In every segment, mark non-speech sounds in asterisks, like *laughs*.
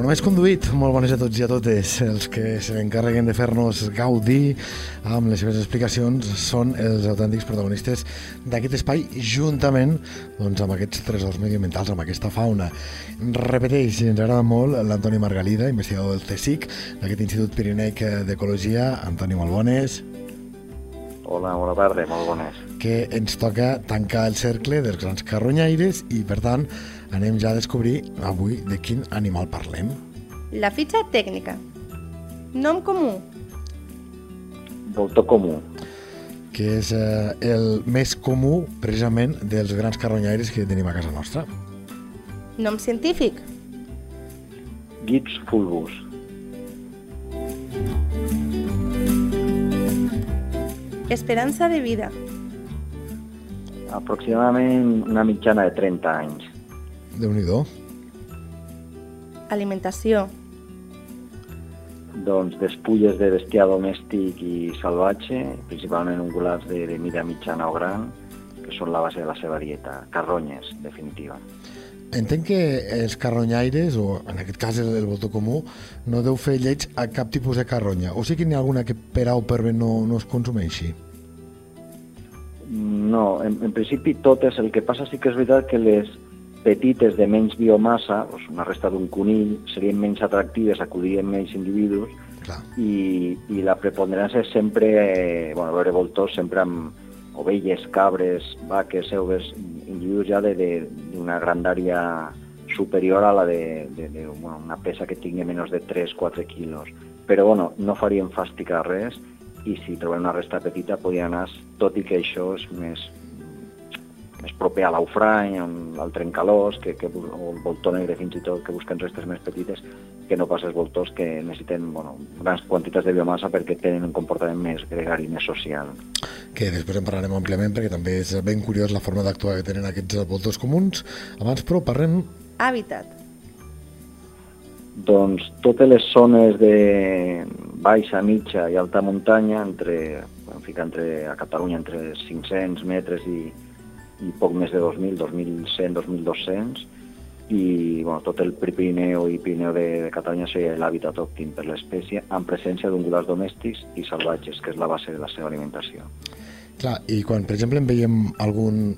Però només conduït, molt bones a tots i a totes. Els que se n'encarreguen de fer-nos gaudir amb les seves explicacions són els autèntics protagonistes d'aquest espai, juntament doncs, amb aquests tresors medioambientals, amb aquesta fauna. Repeteix, ens agrada molt l'Antoni Margalida, investigador del CSIC, d'aquest Institut Pirinec d'Ecologia. Antoni, molt bones. Hola, bona tarda, molt bones. Que ens toca tancar el cercle dels grans carronyaires i, per tant, anem ja a descobrir avui de quin animal parlem. La fitxa tècnica. Nom comú. Voltor comú. que és eh, el més comú precisament dels grans carronyaires que tenim a casa nostra. Nom científic. Gips fulvus. Esperança de vida. Aproximadament una mitjana de 30 anys. Déu nhi Alimentació. Doncs despulles de bestiar domèstic i salvatge, principalment ungulats de, de mida mitjana o gran, que són la base de la seva dieta. Carronyes, definitiva. Entenc que els carronyaires, o en aquest cas el, el voltor comú, no deu fer lleig a cap tipus de carronya. O sí que n'hi ha alguna que per A o per B no, no es consumeixi? No, en, en principi totes. El que passa sí que és veritat que les petites de menys biomassa, doncs una resta d'un conill, serien menys atractives, acudien menys individus, Clar. i, i la preponderància és sempre, eh, bueno, veure voltors sempre amb ovelles, cabres, vaques, euves, individus ja d'una grandària superior a la de, de, de bueno, una pesa que tingui menys de 3-4 quilos. Però bueno, no farien fàstica res i si trobem una resta petita podien anar, tot i que això és més, més proper a l'aufrany, el trencalós, que, que, o el voltor negre fins i tot, que busquen restes més petites, que no pas els voltors que necessiten bueno, grans quantitats de biomassa perquè tenen un comportament més gregari, més social. Que després en parlarem àmpliament perquè també és ben curiós la forma d'actuar que tenen aquests voltors comuns. Abans, però, parlem Hàbitat. Doncs totes les zones de baixa, mitja i alta muntanya, entre, en fi, entre, a Catalunya entre 500 metres i, i poc més de 2.000, 2.100, 2.200, i bueno, tot el Pirineu i Pirineu de, de Catalunya seria l'hàbitat òptim per l'espècie, amb presència d'ungulars domèstics i salvatges, que és la base de la seva alimentació. Clar, i quan, per exemple, en veiem algun,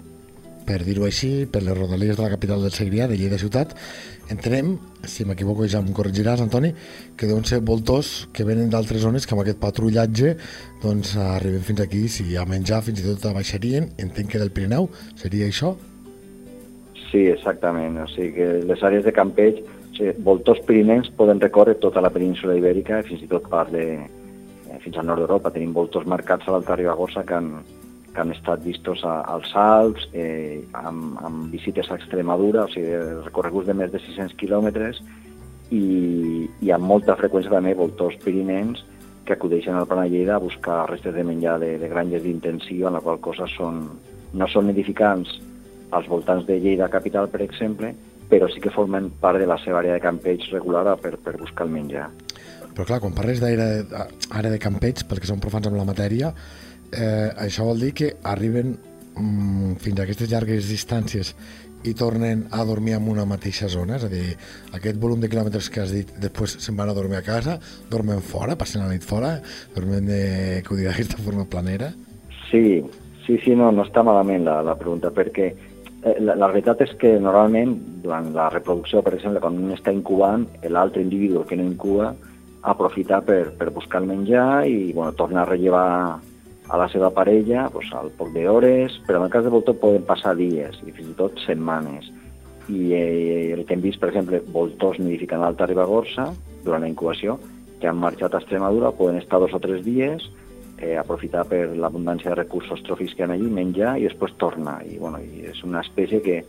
per dir-ho així, per les rodalies de la capital del Segrià, de Lleida ciutat, entenem, si m'equivoco ja em corregiràs, Antoni, que deuen ser voltors que venen d'altres zones que amb aquest patrullatge doncs, arriben fins aquí, si a menjar fins i tot baixarien, entenc que del Pirineu, seria això? Sí, exactament. O sigui que les àrees de campeig, o sigui, voltors pirinencs poden recórrer tota la península ibèrica fins i tot part de, eh, fins al nord d'Europa. Tenim voltors marcats a l'Alta Ribagorça que han, que han estat vistos a, als Alps, eh, amb, amb visites a Extremadura, o sigui, recorreguts de més de 600 quilòmetres, i, i amb molta freqüència també voltors pirinencs que acudeixen al Plan de Lleida a buscar restes de menjar de, de granges d'intensiu, en la qual cosa són, no són edificants als voltants de Lleida capital, per exemple, però sí que formen part de la seva àrea de campeig regular per, per buscar el menjar. Però clar, quan parles d'àrea àrea de campeig, perquè són profans amb la matèria, eh, això vol dir que arriben mm, fins a aquestes llargues distàncies i tornen a dormir en una mateixa zona, és a dir, aquest volum de quilòmetres que has dit, després se'n van a dormir a casa, dormen fora, passen la nit fora, dormen, de, que ho digui d'aquesta forma planera. Sí, sí, sí, no, no està malament la, la pregunta, perquè eh, la, la veritat és que normalment, durant la reproducció, per exemple, quan un està incubant, l'altre individu que no incuba aprofita per, per buscar el menjar i bueno, torna a rellevar a la seva parella doncs, al poc d'hores, però en el cas de voltor poden passar dies i fins i tot setmanes. I eh, el que hem vist, per exemple, voltors nidificant l'Alta Ribagorça durant la incubació, que han marxat a Extremadura, poden estar dos o tres dies, eh, aprofitar per l'abundància de recursos tròfics que hi ha allí, menjar i després torna. I, bueno, i és una espècie que,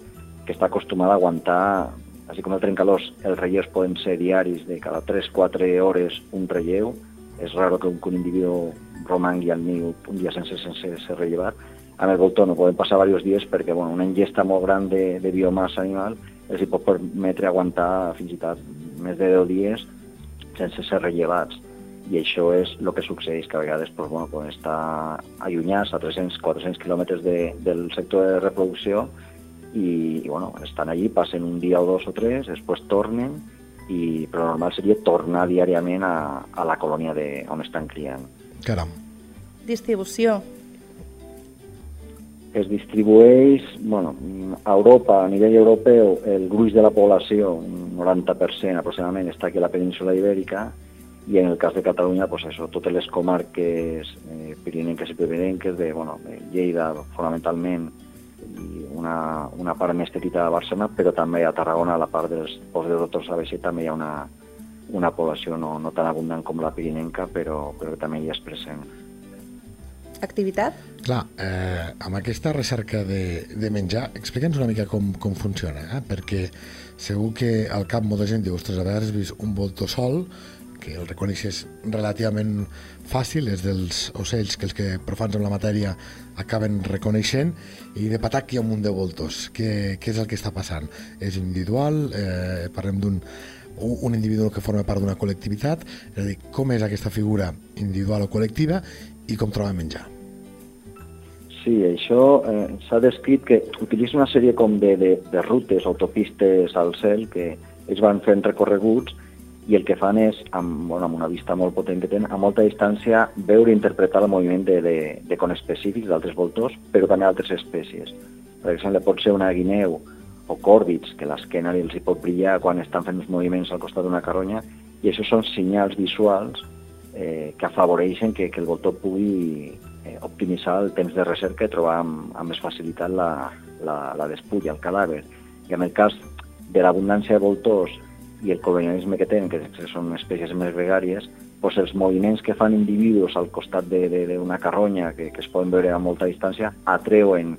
que està acostumada a aguantar, així com el trencalós, els relleus poden ser diaris de cada 3-4 hores un relleu, és raro que un, que un individu romangui al niu un dia sense, sense ser rellevat. Amb el voltor no poden passar diversos dies perquè bueno, una ingesta molt gran de, de biomassa animal els pot permetre aguantar fins i tot més de 10 dies sense ser rellevats. I això és el que succeeix, que a vegades doncs, bueno, quan està allunyats a 300-400 quilòmetres de, del sector de reproducció i, i bueno, estan allí, passen un dia o dos o tres, després tornen, i, però normal seria tornar diàriament a, a la colònia de, on estan criant. Caram. Distribució. Es distribueix, bueno, a Europa, a nivell europeu, el gruix de la població, un 90% aproximadament, està aquí a la península ibèrica, i en el cas de Catalunya, pues això, totes les comarques eh, pirinenques i pirinenques, de, bueno, de Lleida, fonamentalment, i una, una part més petita de Barcelona, però també a Tarragona, a la part dels pobles de Doctors Sabeixer, també hi ha una, una població no, no tan abundant com la pirinenca, però, però també hi és present. Activitat? Clar, eh, amb aquesta recerca de, de menjar, explica'ns una mica com, com funciona, eh? perquè segur que al cap molta gent diu, ostres, a vegades has vist un voltor sol, que el reconeixes relativament fàcil, és dels ocells que els que profans amb la matèria acaben reconeixent, i de patac hi ha un munt de voltors. Què, què és el que està passant? És individual? Eh, parlem d'un un individu que forma part d'una col·lectivitat, és a dir, com és aquesta figura individual o col·lectiva i com troba menjar. Sí, això eh, s'ha descrit que utilitza una sèrie com de, de, de rutes, autopistes al cel, que ells van fent recorreguts i el que fan és, amb, bueno, amb una vista molt potent que tenen, a molta distància veure i interpretar el moviment de, de, de específics d'altres voltors, però també d'altres espècies. Per exemple, pot ser una guineu o còrvids, que l'esquena els hi pot brillar quan estan fent els moviments al costat d'una carronya, i això són senyals visuals eh, que afavoreixen que, que el voltor pugui eh, optimitzar el temps de recerca i trobar amb, amb més facilitat la, la, la despulla, el cadàver. I en el cas de l'abundància de voltors i el colonialisme que tenen, que són espècies més gregàries, doncs els moviments que fan individus al costat d'una carronya que, que es poden veure a molta distància atreuen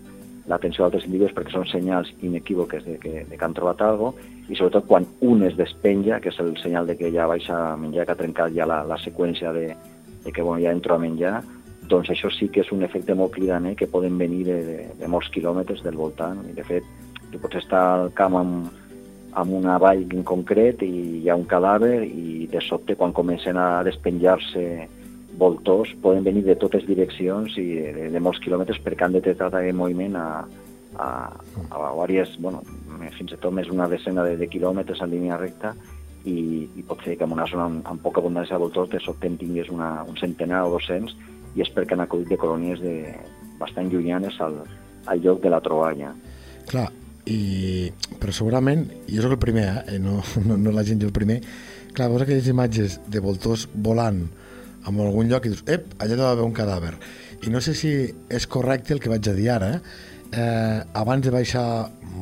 l'atenció d'altres individus perquè són senyals inequívoques de que, de que han trobat alguna i sobretot quan un es despenja, que és el senyal de que ja baixa a menjar, que ha trencat ja la, la seqüència de, de que bueno, ja entro a menjar, doncs això sí que és un efecte molt cridaner que poden venir de, de, de molts quilòmetres del voltant. I de fet, tu pots estar al camp amb, amb una vall en concret i hi ha un cadàver i de sobte quan comencen a despenjar-se voltors poden venir de totes direccions i de, de molts quilòmetres perquè han detectat aquest moviment a, a, a diverses, bueno, fins i tot més una decena de, de quilòmetres en línia recta i, i pot ser que en una zona amb, amb poca abundància de voltors de sobte en tingués una, un centenar o 200 i és perquè han acudit de colònies de, bastant llunyanes al, al lloc de la troballa. Clar, i, però segurament, jo sóc el primer, eh? no, *laughs* no, no la gent, jo el primer, clar, veus aquelles imatges de voltors volant en algun lloc i dius, ep, allà deu haver un cadàver. I no sé si és correcte el que vaig a dir ara, eh? eh abans de baixar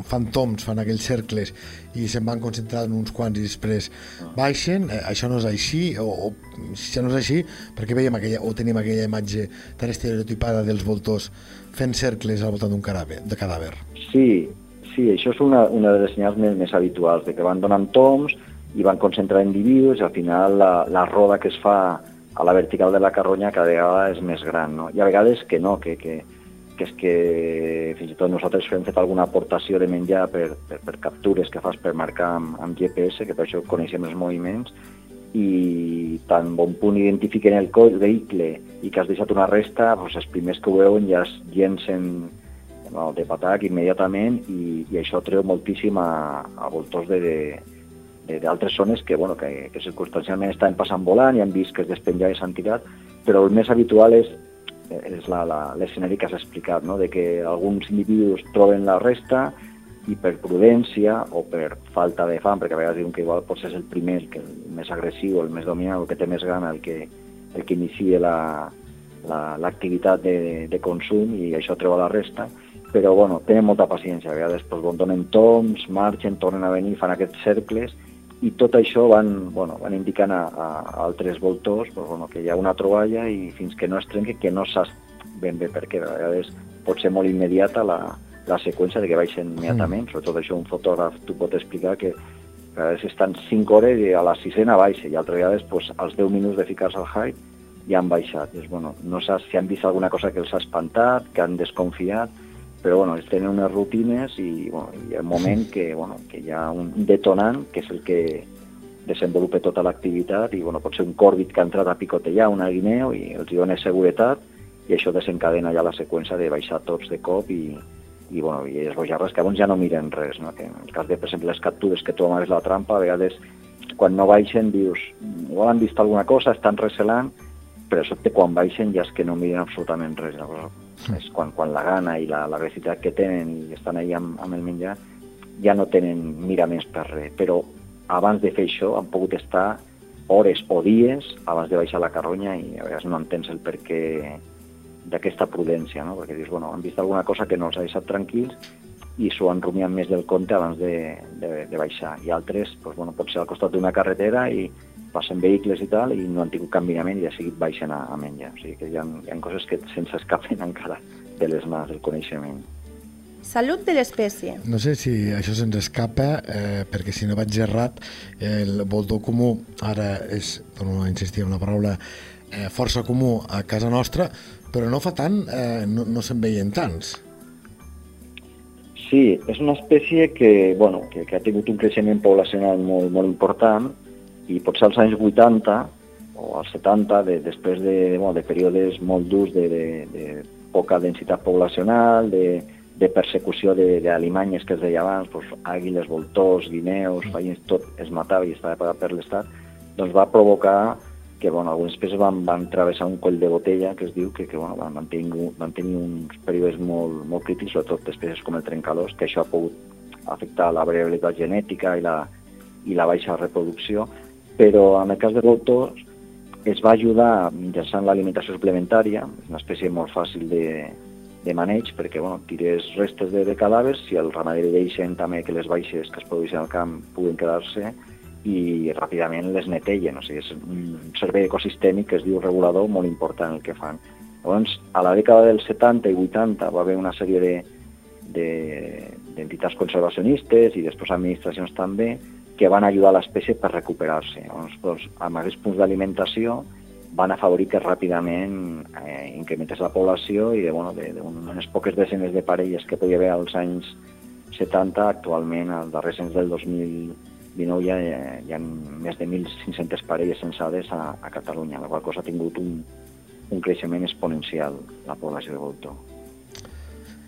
fan toms, fan aquells cercles i se'n van concentrar en uns quants i després baixen, eh, això no és així o, o si això no és així perquè veiem aquella, o tenim aquella imatge tan estereotipada dels voltors fent cercles al voltant d'un de cadàver. Sí, Sí, això és una, una de les senyals més, més habituals, de que van donant toms i van concentrar individus i al final la, la roda que es fa a la vertical de la carronya cada vegada és més gran, no? I a vegades que no, que, que, que és que fins i tot nosaltres hem fet alguna aportació de menjar per, per, per captures que fas per marcar amb, amb GPS, que per això coneixem els moviments, i tan bon punt identifiquen el, el vehicle i que has deixat una resta, doncs els primers que ho veuen ja es llencen no, de patac immediatament i, i això treu moltíssim a, a voltors d'altres zones que, bueno, que, que circumstancialment estan passant volant i han vist que es despenjava i s'han tirat, però el més habitual és, és l'escenari que has explicat, no? de que alguns individus troben la resta i per prudència o per falta de fam, perquè a vegades diuen que igual potser és el primer, el, que, el més agressiu, el més dominant, el que té més gana, el que, el que inicia la, l'activitat la, de, de consum i això treu la resta, però bueno, tenen molta paciència, a vegades pues, bon, donen toms, marxen, tornen a venir, fan aquests cercles, i tot això van, bueno, van indicant a, a, altres voltors pues, bueno, que hi ha una troballa i fins que no es trenqui, que no saps ben bé perquè a vegades pot ser molt immediata la, la seqüència de que baixen immediatament, mm. sobretot això un fotògraf t'ho pot explicar que a vegades estan 5 hores i a la sisena baixa i altres vegades pues, als 10 minuts de ficar-se al height ja han baixat. I és, bueno, no saps si han vist alguna cosa que els ha espantat, que han desconfiat, però bueno, ells tenen unes rutines i, bueno, hi ha un moment que, bueno, que hi ha un detonant que és el que, desenvolupa tota l'activitat i bueno, pot ser un còrbit que ha entrat a picotejar una guineu i els dona seguretat i això desencadena ja la seqüència de baixar tots de cop i, i, bueno, i els bojarres que llavors ja no miren res, no? que en el cas de, per exemple, les captures que tu amagues la trampa, a vegades quan no baixen dius, igual han vist alguna cosa, estan recelant, però sobte quan baixen ja és que no miren absolutament res. Llavors, és quan, quan la gana i la, la que tenen i estan ahí amb, amb el menjar, ja no tenen miraments per res. Però abans de fer això han pogut estar hores o dies abans de baixar la carronya i a vegades no entens el perquè d'aquesta prudència, no? perquè dius, bueno, han vist alguna cosa que no els ha deixat tranquils i s'ho han rumiat més del compte abans de, de, de baixar. I altres, doncs, bueno, pot ser al costat d'una carretera i passen vehicles i tal i no han tingut canviament i ha seguit baixant a, a menjar. O sigui que hi ha, hi ha coses que se'ns escapen *laughs* encara de les mans del coneixement. Salut de l'espècie. No sé si això se'ns escapa, eh, perquè si no vaig errat, el voltor comú ara és, torno a insistir en la paraula, eh, força comú a casa nostra, però no fa tant, eh, no, no se'n veien tants. Sí, és una espècie que, bueno, que, que ha tingut un creixement poblacional molt, molt important i potser als anys 80 o als 70, de, després de, bueno, de períodes molt durs de, de, de poca densitat poblacional, de, de persecució d'alimanyes que es deia abans, doncs, àguiles, voltors, guineus, veïns, tot es matava i estava pagat per l'Estat, doncs va provocar que bueno, algunes espècies van, van travessar un coll de botella que es diu que, que bueno, van, van, tenir, van tenir uns períodes molt, molt crítics, sobretot espècies com el trencalós, que això ha pogut afectar la variabilitat genètica i la, i la baixa reproducció, però en el cas de voltors es va ajudar mitjançant l'alimentació suplementària, una espècie molt fàcil de, de maneig, perquè bueno, tires restes de, de cadàvers, si el ramader deixen també que les baixes que es produeixen al camp puguen quedar-se, i ràpidament les netellen. O sigui, és un servei ecosistèmic que es diu regulador molt important el que fan. Llavors, a la dècada dels 70 i 80 va haver una sèrie de d'entitats de, conservacionistes i després administracions també que van ajudar l'espècie per recuperar-se. Llavors, doncs, amb aquests punts d'alimentació van afavorir que ràpidament eh, incrementés la població i bueno, de, de unes poques desenes de parelles que podia haver als anys 70, actualment, als darrers anys del 2000 19 ja hi ha més de 1.500 parelles censades a, a Catalunya, la qual cosa ha tingut un, un creixement exponencial la població de voltor.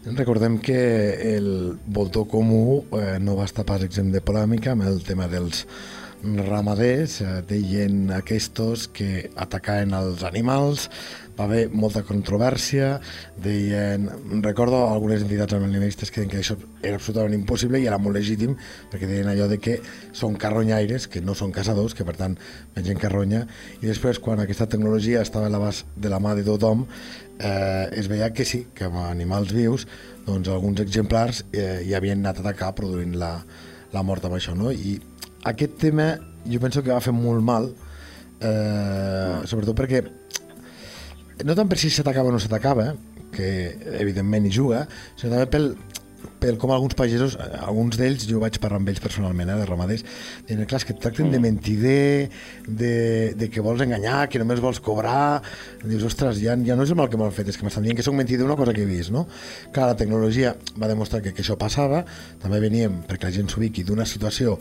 Recordem que el voltor comú eh, no va estar pas exempt de polèmica amb el tema dels ramaders, eh, deien aquests que atacaven els animals, va haver molta controvèrsia, deien, recordo algunes entitats animalistes que deien que això era absolutament impossible i era molt legítim, perquè deien allò de que són carronyaires, que no són caçadors, que per tant mengen carronya, i després quan aquesta tecnologia estava a l'abast de la mà de tothom, eh, es veia que sí, que amb animals vius, doncs alguns exemplars eh, hi havien anat a atacar produint la, la mort amb això, no? I aquest tema jo penso que va fer molt mal, eh, sobretot perquè no tant per si s'atacava o no s'atacava, que evidentment hi juga, sinó també pel, pel com alguns pagesos, alguns d'ells, jo vaig parlar amb ells personalment, eh, de ramaders, diuen, clar, que et tracten de mm. mentider, de, de que vols enganyar, que només vols cobrar, dius, ostres, ja, ja no és el mal que m'han fet, és que m'estan dient que sóc mentider una cosa que he vist, no? Clar, la tecnologia va demostrar que, que això passava, també veníem, perquè la gent s'ubiqui, d'una situació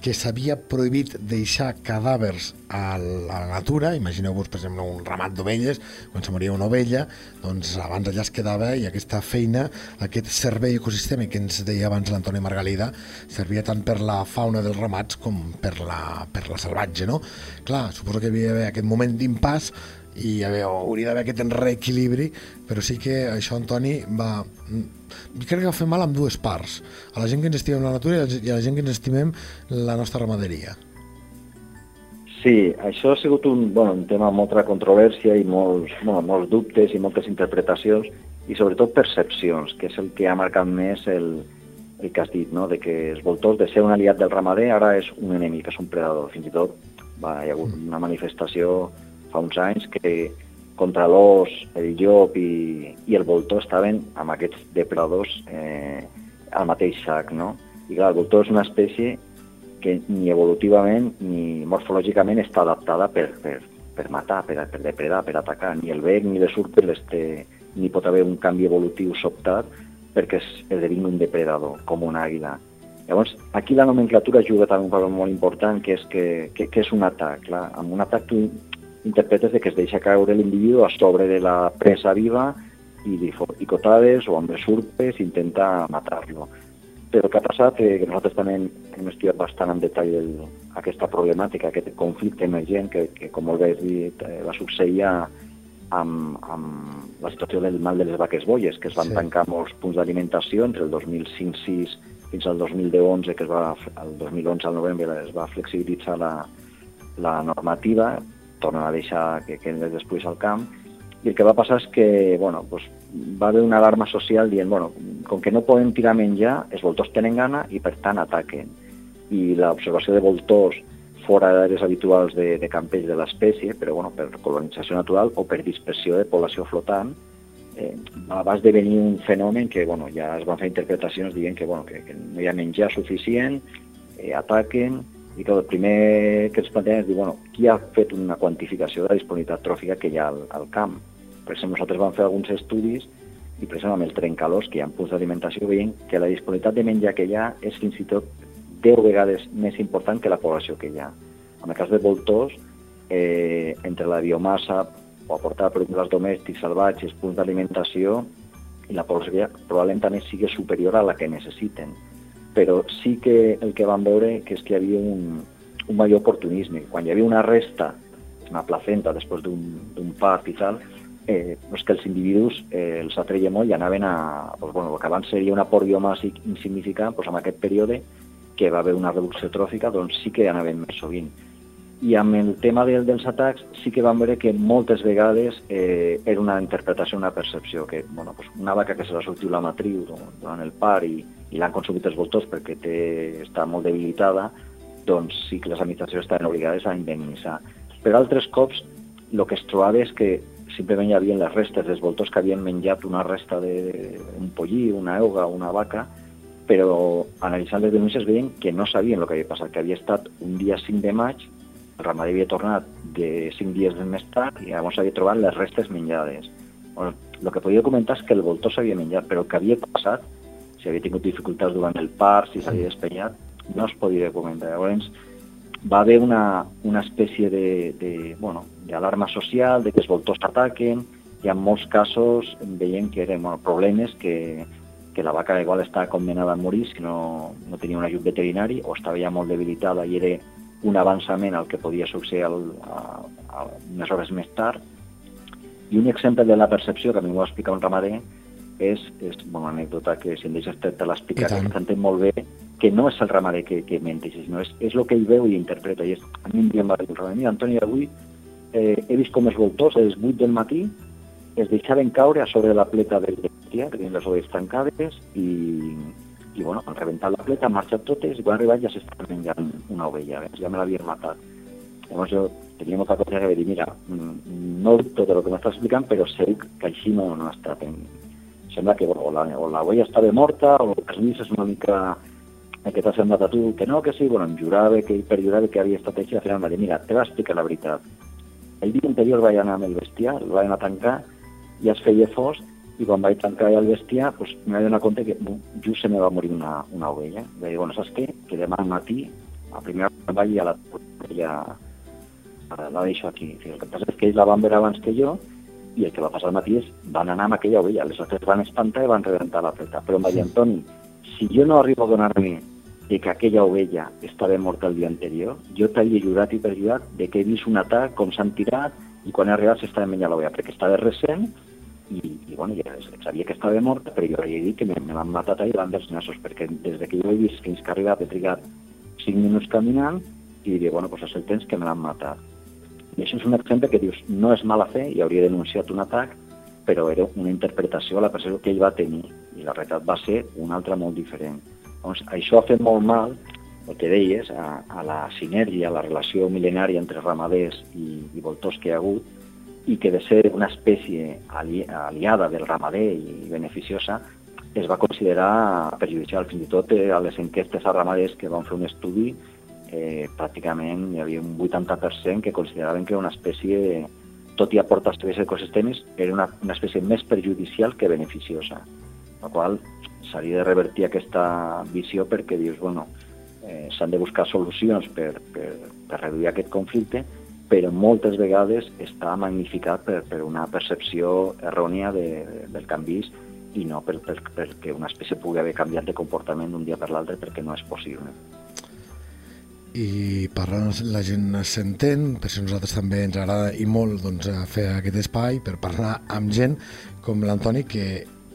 que s'havia prohibit deixar cadàvers a la natura, imagineu-vos, per exemple, un ramat d'ovelles, quan se moria una ovella, doncs abans allà es quedava i aquesta feina, aquest servei ecosistèmic que ens deia abans l'Antoni Margalida, servia tant per la fauna dels ramats com per la, per la salvatge, no? Clar, suposo que hi havia aquest moment d'impàs i veure, hauria d'haver aquest reequilibri, però sí que això, Antoni, va... Jo crec que va fer mal amb dues parts, a la gent que ens estimem la natura i a la gent que ens estimem la nostra ramaderia. Sí, això ha sigut un, bueno, un tema amb molta controvèrsia i molts, bueno, molts dubtes i moltes interpretacions i sobretot percepcions, que és el que ha marcat més el, el que has dit, no? de que els voltors, de ser un aliat del ramader, ara és un enemic, és un predador. Fins i tot va, hi ha hagut una manifestació fa uns anys que contra l'os, el llop i, i el voltor estaven amb aquests depredadors eh, al mateix sac, no? I clar, el voltor és una espècie que ni evolutivament ni morfològicament està adaptada per, per, per matar, per, per depredar, per atacar. Ni el bec ni les urpes les té, ni pot haver un canvi evolutiu sobtat perquè esdevingui un depredador, com una àguila. Llavors, aquí la nomenclatura juga també un paper molt important, que és, que, que, que és un atac. Clar. Amb un atac tu interpretes de que es deixa caure l'individu a sobre de la presa viva i picotades o amb les urpes intenta matar-lo. Però el que ha passat, eh, que nosaltres també hem estudiat bastant en detall el, aquesta problemàtica, aquest conflicte emergent que, que com molt bé has dit, eh, va succeir amb, amb la situació del mal de les vaques bolles, que es van sí. tancar molts punts d'alimentació entre el 2005-6 fins al 2011, que es va, el 2011 al novembre es va flexibilitzar la, la normativa, tornen a deixar que queden després al camp, i el que va passar és que bueno, pues, va haver una alarma social dient, bueno, com que no poden tirar menjar, els voltors tenen gana i per tant ataquen. I l'observació de voltors fora d'àrees habituals de, de campeig de l'espècie, però bueno, per colonització natural o per dispersió de població flotant, eh, va esdevenir un fenomen que bueno, ja es van fer interpretacions dient que, bueno, que, que no hi ha menjar suficient, eh, ataquen, i que el primer que ens plantegem és dir, bueno, qui ha fet una quantificació de la disponibilitat tròfica que hi ha al, al camp? Per exemple, nosaltres vam fer alguns estudis i per exemple amb el trencalós, que hi ha punts d'alimentació, veiem que la disponibilitat de menjar que hi ha és fins i tot 10 vegades més important que la població que hi ha. En el cas de voltors, eh, entre la biomassa o aportada per animals domèstics, salvatges, punts d'alimentació i la població probablement també sigui superior a la que necessiten però sí que el que vam veure que és que hi havia un, un major oportunisme. Quan hi havia una resta, una placenta després d'un part i tal, eh, doncs que els individus eh, els atreia molt i anaven a... Doncs, bueno, el que abans seria un aport biomàssic insignificant, doncs en aquest període que va haver una reducció tròfica, doncs sí que anaven més sovint. I amb el tema de, dels atacs sí que vam veure que moltes vegades eh, era una interpretació, una percepció, que bueno, doncs una vaca que se la sortiu la matriu durant el par i, i l'han consumit els voltors perquè té, està molt debilitada, doncs sí que les administracions estaven obligades a indemnitzar. Per altres cops, el que es trobava és que simplement hi havia les restes dels voltors que havien menjat una resta d'un pollí, una euga, una vaca, però analitzant les denúncies veien que no sabien el que havia passat, que havia estat un dia 5 de maig, el ramader havia tornat de 5 dies més tard i llavors havia trobat les restes menjades. Bueno, el que podia comentar és que el voltor s'havia menjat, però el que havia passat si havia tingut dificultats durant el part, si s'havia despenyat, no es podia documentar. Llavors, va haver una, una espècie de, de, bueno, d'alarma social, de que els voltors ataquen, i en molts casos veiem que eren bueno, problemes que, que la vaca igual estava condemnada a morir si no, no tenia un ajut veterinari o estava ja molt debilitada i era un avançament al que podia succeir al, a, a unes hores més tard. I un exemple de la percepció, que a mi m'ho va explicar un ramader, és, és una anècdota que si em deixes te, te l'explicar, que s'entén molt bé, que no és el ramader que, que menteix, sinó és, és el que ell veu i interpreta. I és, a mi em va dir el ramader, mira, Antoni, avui eh, he vist com els voltors a les 8 del matí es deixaven caure a sobre la pleta del bestiar, que tenien les ovelles tancades, i, i bueno, han rebentat la pleta, marxat totes, i quan han arribat ja s'estan menjant una ovella, eh? ja me l'havien matat. Llavors jo tenia molta cosa que dir, mira, mm, no tot el que m'estàs explicant, però sé que així no, no ha estat que o, la, o la olla estava morta o el casnís és una mica que t'ha semblat a que no, que sí, bueno, em jurava que per jurar que havia estat al final va mira, te va explicar la veritat. El dia anterior vaig anar amb el bestiar, el vaig anar a tancar, ja es feia i quan vaig tancar el bestiar, pues, m'he vaig donar compte que just se me va morir una, una ovella. Vaig dir, bueno, saps què? Que demà al matí, a primera hora vaig a la ja la deixo aquí. El que passa és que ells la van veure abans que jo, i el que va passar al matí és van anar amb aquella ovella, les altres van espantar i van rebentar la pleta. Però em va dir, Antoni, si jo no arribo a donar-me de que aquella ovella estava morta el dia anterior, jo t'havia jurat i perjurat de que he vist un atac, com s'han tirat, i quan he arribat s'estava menjant l'ovella, perquè estava recent, i, i bueno, ja sabia que estava morta, però jo havia dit que me, me l'han matat ahir davant dels nassos, perquè des de que jo he vist fins que ha arribat he trigat 5 minuts caminant, i diria, bueno, doncs és el temps que me l'han matat. I això és un exemple que dius, no és mala fe i hauria denunciat un atac, però era una interpretació a la percepció que ell va tenir i la realitat va ser una altra molt diferent. Doncs això ha fet molt mal, el que deies, a, a la sinergia, a la relació mil·lenària entre ramaders i, i voltors que hi ha hagut, i que de ser una espècie ali, aliada del ramader i beneficiosa, es va considerar perjudicial. Fins i tot eh, a les enquestes a ramaders que van fer un estudi eh, pràcticament hi havia un 80% que consideraven que era una espècie, tot i aportar serveis ecosistemes, era una, una espècie més perjudicial que beneficiosa. La qual s'hauria de revertir aquesta visió perquè dius, bueno, eh, s'han de buscar solucions per, per, per reduir aquest conflicte, però moltes vegades està magnificat per, per una percepció errònia de, del canvis i no per, per, una espècie pugui haver canviat de comportament d'un dia per l'altre perquè no és possible. I parlant la gent s'entén, per això nosaltres també ens agrada i molt doncs, fer aquest espai per parlar amb gent com l'Antoni que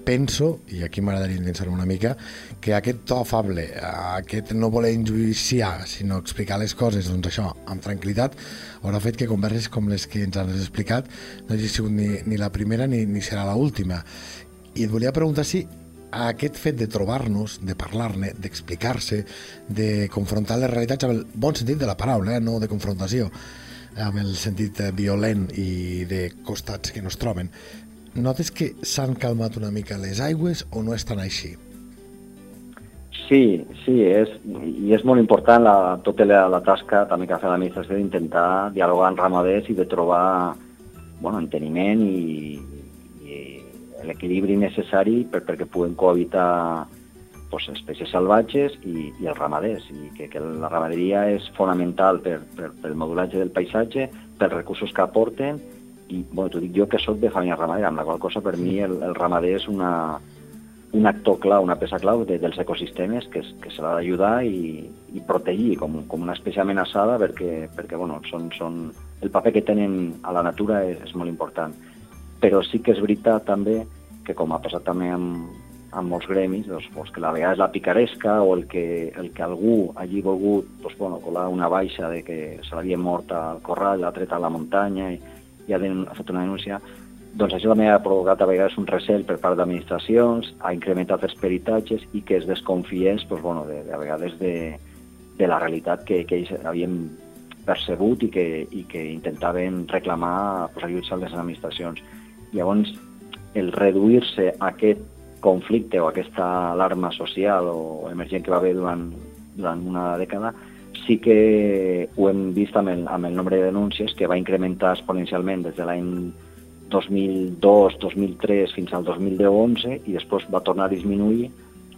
penso, i aquí m'agradaria endinsar una mica, que aquest to afable, aquest no voler injuiciar, sinó explicar les coses, doncs això, amb tranquil·litat, haurà fet que converses com les que ens has explicat no hagi sigut ni, ni la primera ni, ni serà la última. I et volia preguntar si aquest fet de trobar-nos, de parlar-ne, d'explicar-se, de confrontar les realitats amb el bon sentit de la paraula, eh? no de confrontació, amb el sentit violent i de costats que no es troben, notes que s'han calmat una mica les aigües o no és tan així? Sí, sí, és, i és molt important la, tota la, la tasca també que ha fet l'administració d'intentar dialogar amb ramaders i de trobar bueno, enteniment i, i l'equilibri necessari per, perquè puguen cohabitar pues, espècies salvatges i, i els ramaders, i que, que la ramaderia és fonamental per, per, per el modulatge del paisatge, pels recursos que aporten i bueno, t'ho dic jo que sóc de família ramadera, amb la qual cosa per mi el, el ramader és una, un actor clau, una peça clau de, dels ecosistemes que, que se l'ha d'ajudar i, i protegir com, com una espècie amenaçada perquè, perquè bueno, són, són, el paper que tenen a la natura és, és molt important. Però sí que és veritat també que com ha passat també amb, amb molts gremis, doncs, doncs que la vegada és la picaresca o el que, el que algú hagi volgut doncs, bueno, colar una baixa de que se l'havia mort al corral, l'ha tret a la muntanya i, i ha, ha fet una denúncia, doncs això també ha provocat a vegades un recel per part d'administracions, ha incrementat els peritatges i que es desconfiés doncs, bueno, de, de, a vegades de, de la realitat que, que ells havien percebut i que, i que intentaven reclamar doncs, ajuts a les administracions. Llavors, el reduir-se aquest conflicte o aquesta alarma social o emergent que va haver durant, durant una dècada sí que ho hem vist amb el, amb el nombre de denúncies que va incrementar exponencialment des de l'any 2002, 2003 fins al 2011 i després va tornar a disminuir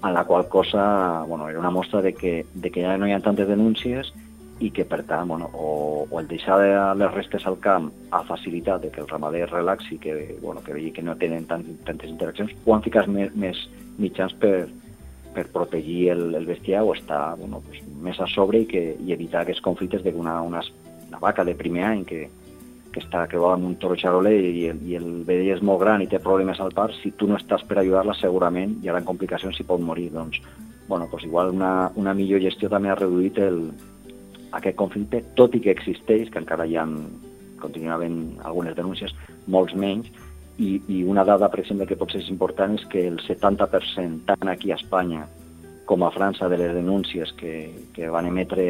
en la qual cosa bueno, era una mostra de que, de que ja no hi ha tantes denúncies i que per tant bueno, o, o el deixar de les restes al camp ha facilitat de que el ramader relaxi, que, bueno, que vegi que no tenen tant, tantes interaccions, o han ficat més, més mitjans per, per protegir el, el bestiar o estar bueno, pues, més a sobre i, que, i evitar aquests conflictes d'una una, una vaca de primer any que, que està creuada amb un toro xaroler i el, i el vedell és molt gran i té problemes al part, si tu no estàs per ajudar-la segurament hi haurà complicacions i pot morir. Doncs, bueno, pues igual una, una millor gestió també ha reduït el, aquest conflicte, tot i que existeix, que encara hi ha, continuen havent algunes denúncies, molts menys, i, i una dada, per exemple, que potser és important és que el 70%, tant aquí a Espanya com a França, de les denúncies que, que van emetre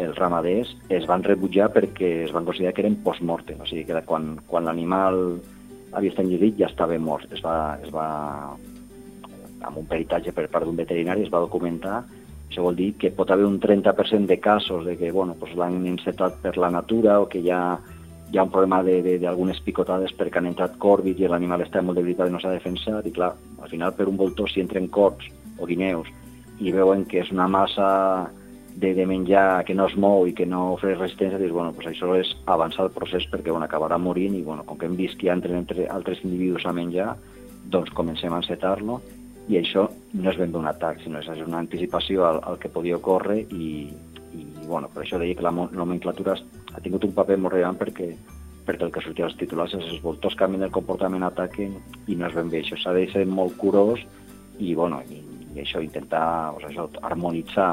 els ramaders es van rebutjar perquè es van considerar que eren post-mortem, o sigui que quan, quan l'animal havia estat ingerit ja estava mort. Es va, es va, amb un peritatge per part d'un veterinari, es va documentar això vol dir que pot haver un 30% de casos de que bueno, pues l'han encetat per la natura o que ja hi ha un problema d'algunes picotades perquè han entrat corbis i l'animal està molt debilitat i no s'ha defensat i clar, al final per un voltor si entren corbs o guineus i veuen que és una massa de, de menjar que no es mou i que no ofereix resistència, dius, bueno, pues això és avançar el procés perquè bueno, acabarà morint i bueno, com que hem vist que hi entre altres individus a menjar, doncs comencem a encetar-lo. I això no és ben bé un atac, sinó és una anticipació al, al que podia ocórrer i bueno, per això deia que la nomenclatura ha tingut un paper molt rellevant perquè, perquè el que sortia als titulars és els voltors canvien el comportament, ataquen i no és ben bé això. S'ha de ser molt curós i, bueno, i, i això, intentar doncs això, harmonitzar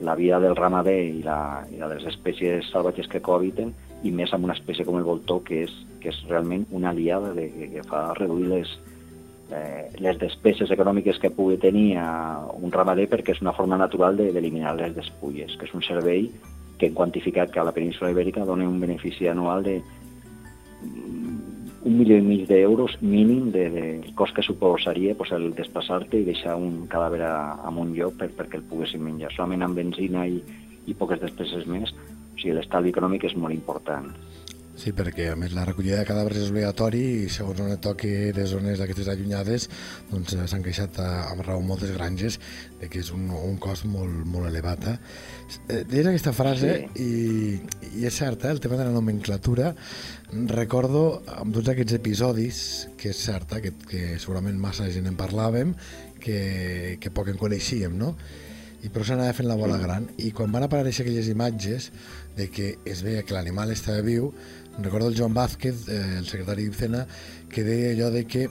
la vida del ramader i la, i la de les espècies salvatges que cohabiten i més amb una espècie com el voltor que és, que és realment una aliada de, que fa reduir les, eh, les despeses econòmiques que pugui tenir a un ramader perquè és una forma natural d'eliminar de, les despulles, que és un servei que hem quantificat que a la península ibèrica dona un benefici anual de mm, un milió i mig d'euros mínim del de, de cost que suposaria pues, el desplaçar-te i deixar un cadàver a, a un lloc per, perquè el poguessin menjar. Solament amb benzina i, i poques despeses més, o sigui, l'estalvi econòmic és molt important. Sí, perquè a més la recollida de cadàvers és obligatori i segons on et toqui de zones d'aquestes allunyades doncs eh, s'han queixat a, amb raó moltes granges de que és un, un cost molt, molt elevat. Eh? Eh, Deies aquesta frase sí. i, i és cert, eh? el tema de la nomenclatura recordo amb tots aquests episodis que és cert, eh? que, que segurament massa gent en parlàvem que, que poc en coneixíem, no? i per això anava fent la bola gran i quan van aparèixer aquelles imatges de que es veia que l'animal estava viu recordo el Joan Vázquez, eh, el secretari d'Ibcena, que deia allò de que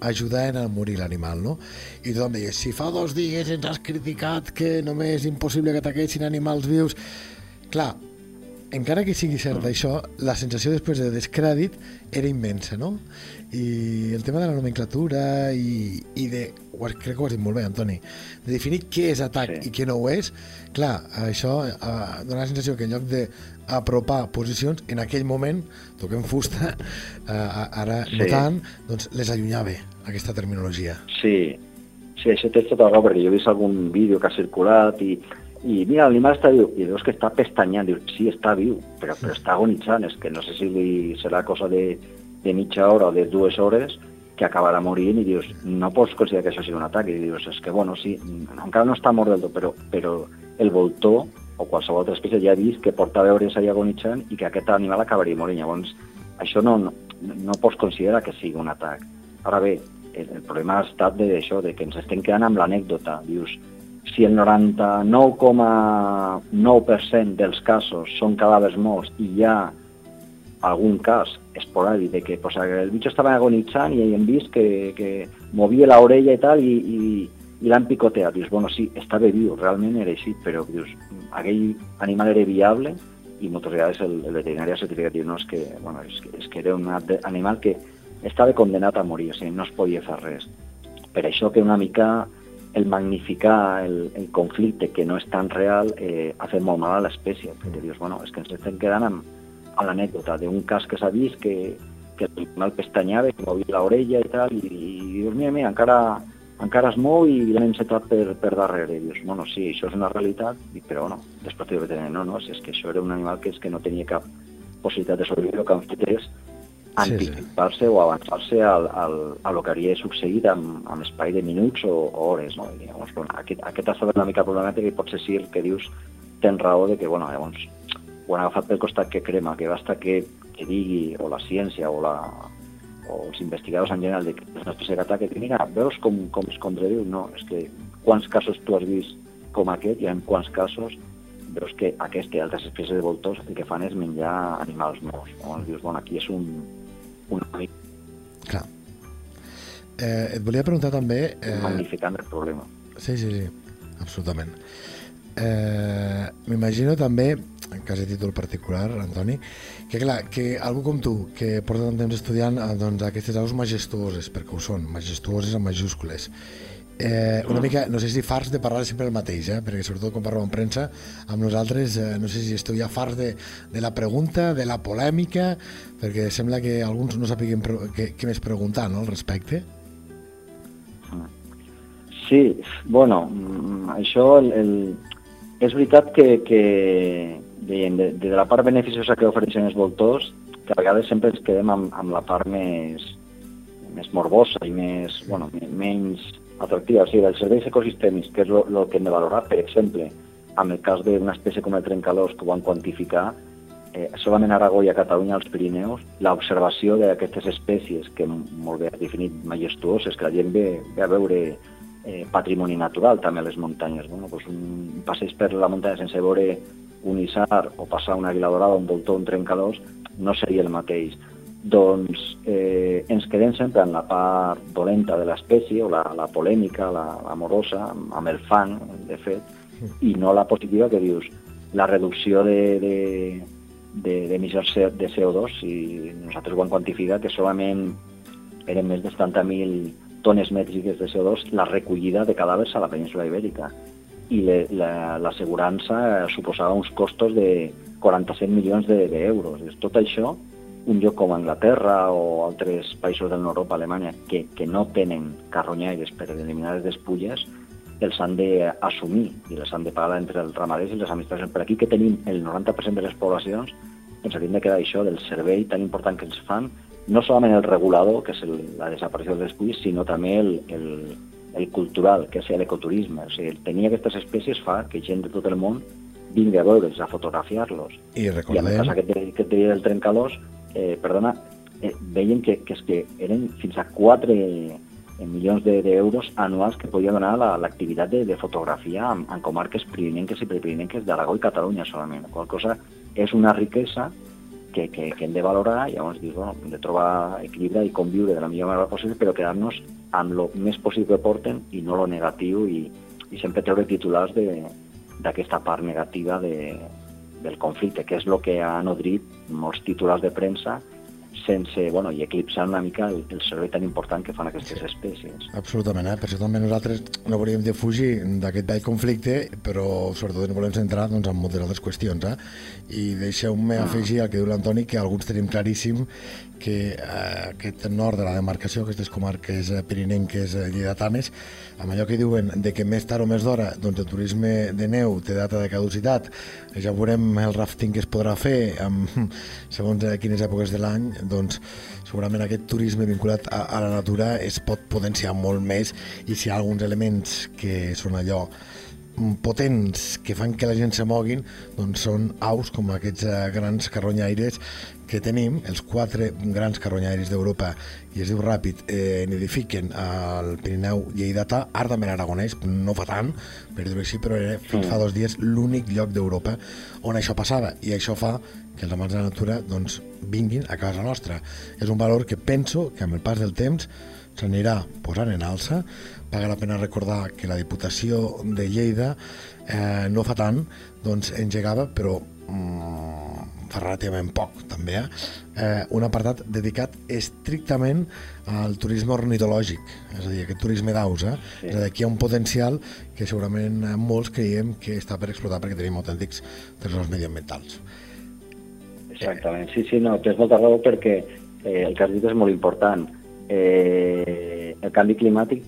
ajudaven a morir l'animal, no? I tothom deia, si fa dos dies ens has criticat que només és impossible que ataquessin animals vius... Clar, encara que sigui cert mm. això, la sensació després de descrèdit era immensa, no? I el tema de la nomenclatura i, i de, crec que ho has dit molt bé, Antoni, de definir què és atac sí. i què no ho és, clar, això eh, dona la sensació que en lloc d'apropar posicions, en aquell moment, toquem fusta, *laughs* eh, ara sí. no tant, doncs les allunyava, aquesta terminologia. Sí, sí, això té tota la raó, perquè jo he vist algun vídeo que ha circulat i i mira, l'animal està viu, i veus que està pestanyant, dius, sí, està viu, però, però està agonitzant, és que no sé si li serà cosa de, de mitja hora o de dues hores que acabarà morint i dius, no pots considerar que això sigui un atac, i dius, és que bueno, sí, encara no està mort del tot, però, però el voltor o qualsevol altra espècie ja ha vist que porta a veure ahí agonitzant i que aquest animal acabaria morint. Llavors, això no, no, no pots considerar que sigui un atac. Ara bé, el, el problema ha estat d'això, de que ens estem quedant amb l'anècdota. Dius, si el 99,9% dels casos són cadàvers morts i hi ha algun cas esporàdic de que pues, el bitxo estava agonitzant i hem vist que, que movia l'orella i tal i, i, i l'han picoteat. Dius, bueno, sí, estava viu, realment era així, però dius, aquell animal era viable i moltes vegades el, el veterinari ha certificat, diu, no, és que, bueno, és que, és que era un animal que estava condenat a morir, o sigui, no es podia fer res. Per això que una mica el magnificar el, el conflicte que no és tan real eh, ha fet molt mal a l'espècie, perquè dius, bueno, és que ens estem quedant amb, amb l'anècdota d'un cas que s'ha vist que, que l'animal pestanyava, que movia l'orella i tal, i, i dius, mira, mira, encara, encara es mou i l'hem encetat per, per darrere. I dius, bueno, sí, això és una realitat, però no, després tenir, no, no, si és que això era un animal que, és que no tenia cap possibilitat de sobreviure, el que han fet és anticipar-se sí, sí. o avançar-se al, al, a lo que hauria succeït amb, amb espai de minuts o, o hores. No? I, llavors, bueno, aquest, aquest ha estat una mica problemàtic i potser sí el que dius tens raó de que bueno, llavors, ho han agafat pel costat que crema, que basta que, que digui o la ciència o, la, o els investigadors en general de que és una espècie d'atac que mira, veus com, com es contradiu? No, és que quants casos tu has vist com aquest i en quants casos veus que aquesta i altres espècies de voltors el que fan és menjar animals morts. Llavors dius, bueno, aquí és un, una mica. Clar. Eh, et volia preguntar també... Eh... Magnificant el problema. Sí, sí, sí, absolutament. Eh, M'imagino també, en cas de títol particular, Antoni, que clar, que algú com tu, que porta tant temps estudiant eh, doncs, aquestes aus majestuoses, perquè ho són, majestuoses amb majúscules, Eh, una mica, no sé si farts de parlar sempre el mateix, eh? perquè sobretot quan parlo amb premsa, amb nosaltres, eh, no sé si esteu ja farts de, de la pregunta, de la polèmica, perquè sembla que alguns no sàpiguen què, què més preguntar no, al respecte. Sí, bueno, mm, això el, el, és veritat que, que de, de, de la part beneficiosa que ofereixen els voltors, que a vegades sempre ens quedem amb, amb la part més, més morbosa i més, bueno, menys atractiva. O sigui, els serveis ecosistèmics, que és el que hem de valorar, per exemple, amb el cas d'una espècie com el trencalós que ho van quantificar, eh, solament a Aragó i a Catalunya, als Pirineus, l'observació d'aquestes espècies, que molt bé has definit majestuoses, que la gent ve, ve a veure eh, patrimoni natural també a les muntanyes. Bueno, doncs un passeig per la muntanya sense veure un isar o passar una vila dorada, un voltor, un trencalós, no seria el mateix doncs eh, ens quedem sempre en la part dolenta de l'espècie, o la, la polèmica, la, amorosa, amb el fang, de fet, i no la positiva que dius, la reducció d'emissions de, de, de, de CO2, si nosaltres ho hem quantificat, que solament eren més de 70.000 tones mètriques de CO2 la recollida de cadàvers a la península ibèrica i l'assegurança la, suposava uns costos de 47 milions d'euros. De, Tot això un lloc com Anglaterra o altres països del nord Europa, Alemanya, que, que no tenen carronyaires per eliminar les despulles, els han d'assumir i les han de pagar entre els ramaders i les administracions. Per aquí que tenim el 90% de les poblacions doncs havíem de quedar això del servei tan important que ens fan, no solament el regulador, que és el, la desaparició dels espais, sinó també el, el, el cultural, que és l'ecoturisme. O sigui, tenir aquestes espècies fa que gent de tot el món vingui a veure's, a fotografiar-los. I I a recordem... més aquest, aquest dia del trencalós, eh, perdona, eh, veien que, que, és que eren fins a 4 eh, milions de- d'euros anuals que podia donar la- l'activitat de, de fotografia en, en comarques pirinenques i prepirinenques d'Aragó i Catalunya solament, la qual cosa és una riquesa que, que, que hem de valorar i llavors dir, bueno, hem de trobar equilibri i conviure de la millor manera possible però quedar-nos amb el més possible que porten i no lo negatiu i, i sempre treure titulars de- d'aquesta part negativa de, del conflicte, que és el que ha nodrit molts titulars de premsa sense, bueno, i eclipsant una mica el, el servei tan important que fan aquestes espècies. Absolutament, eh? per això també nosaltres no volíem de fugir d'aquest vell conflicte, però sobretot ens volem centrar doncs, en moltes altres qüestions. Eh? I deixeu-me afegir al que diu l'Antoni, que alguns tenim claríssim que eh, aquest nord de la demarcació, aquestes comarques eh, pirinenques eh, lleidatanes, amb allò que diuen de que més tard o més d'hora doncs, el turisme de neu té data de caducitat, ja veurem el rafting que es podrà fer amb, *laughs* segons quines èpoques de l'any, doncs segurament aquest turisme vinculat a, a la natura es pot potenciar molt més i si hi ha alguns elements que són allò potents que fan que la gent se moguin doncs són aus com aquests eh, grans carronyaires que tenim, els quatre grans carronyaires d'Europa. I es diu ràpid, eh, nidifiquen al Pirineu lleidatà, ara també l'Aragonès, no fa tant, per dir-ho així, però era fins fa dos dies l'únic lloc d'Europa on això passava. I això fa que els amants de la natura doncs, vinguin a casa nostra. És un valor que penso que amb el pas del temps s'anirà posant en alça. Paga la pena recordar que la Diputació de Lleida eh, no fa tant doncs, engegava, però mm, fa relativament poc també, eh? eh, un apartat dedicat estrictament al turisme ornitològic, és a dir, aquest turisme d'aus. Eh? Sí. És a dir, aquí hi ha un potencial que segurament molts creiem que està per explotar perquè tenim autèntics tresors mediambientals. Exactament, sí, sí, no, tens molta raó perquè eh, el que has dit és molt important. Eh, el canvi climàtic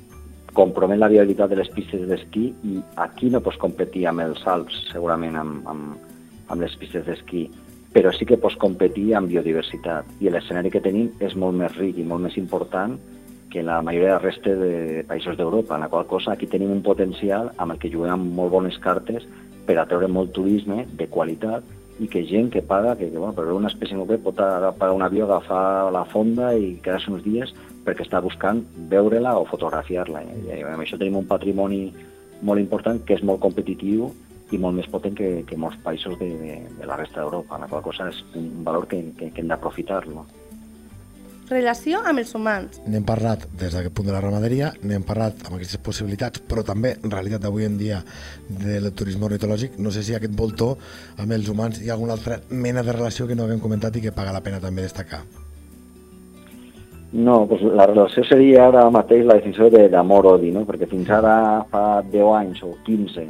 compromet la viabilitat de les pistes d'esquí i aquí no pots competir amb els Alps, segurament amb, amb, amb les pistes d'esquí, però sí que pots competir amb biodiversitat i l'escenari que tenim és molt més ric i molt més important que la majoria de resta de països d'Europa, en la qual cosa aquí tenim un potencial amb el que juguem amb molt bones cartes per atreure molt turisme de qualitat i que gent que paga, que, que bueno, per una espècie concreta pot a- pagar un avió, agafar la fonda i quedar-se uns dies perquè està buscant veure-la o fotografiar-la. I, amb això tenim un patrimoni molt important que és molt competitiu i molt més potent que, que molts països de, de, de la resta d'Europa, la qual cosa és un valor que, que, que hem d'aprofitar-lo. Relació amb els humans. N'hem parlat des d'aquest punt de la ramaderia, n'hem parlat amb aquestes possibilitats, però també, en realitat, d'avui en dia del turisme ornitològic, no sé si aquest voltor amb els humans hi ha alguna altra mena de relació que no haguem comentat i que paga la pena també destacar. No, doncs la relació seria ara mateix la definició de- d'amor-odi, no? perquè fins ara fa 10 anys o 15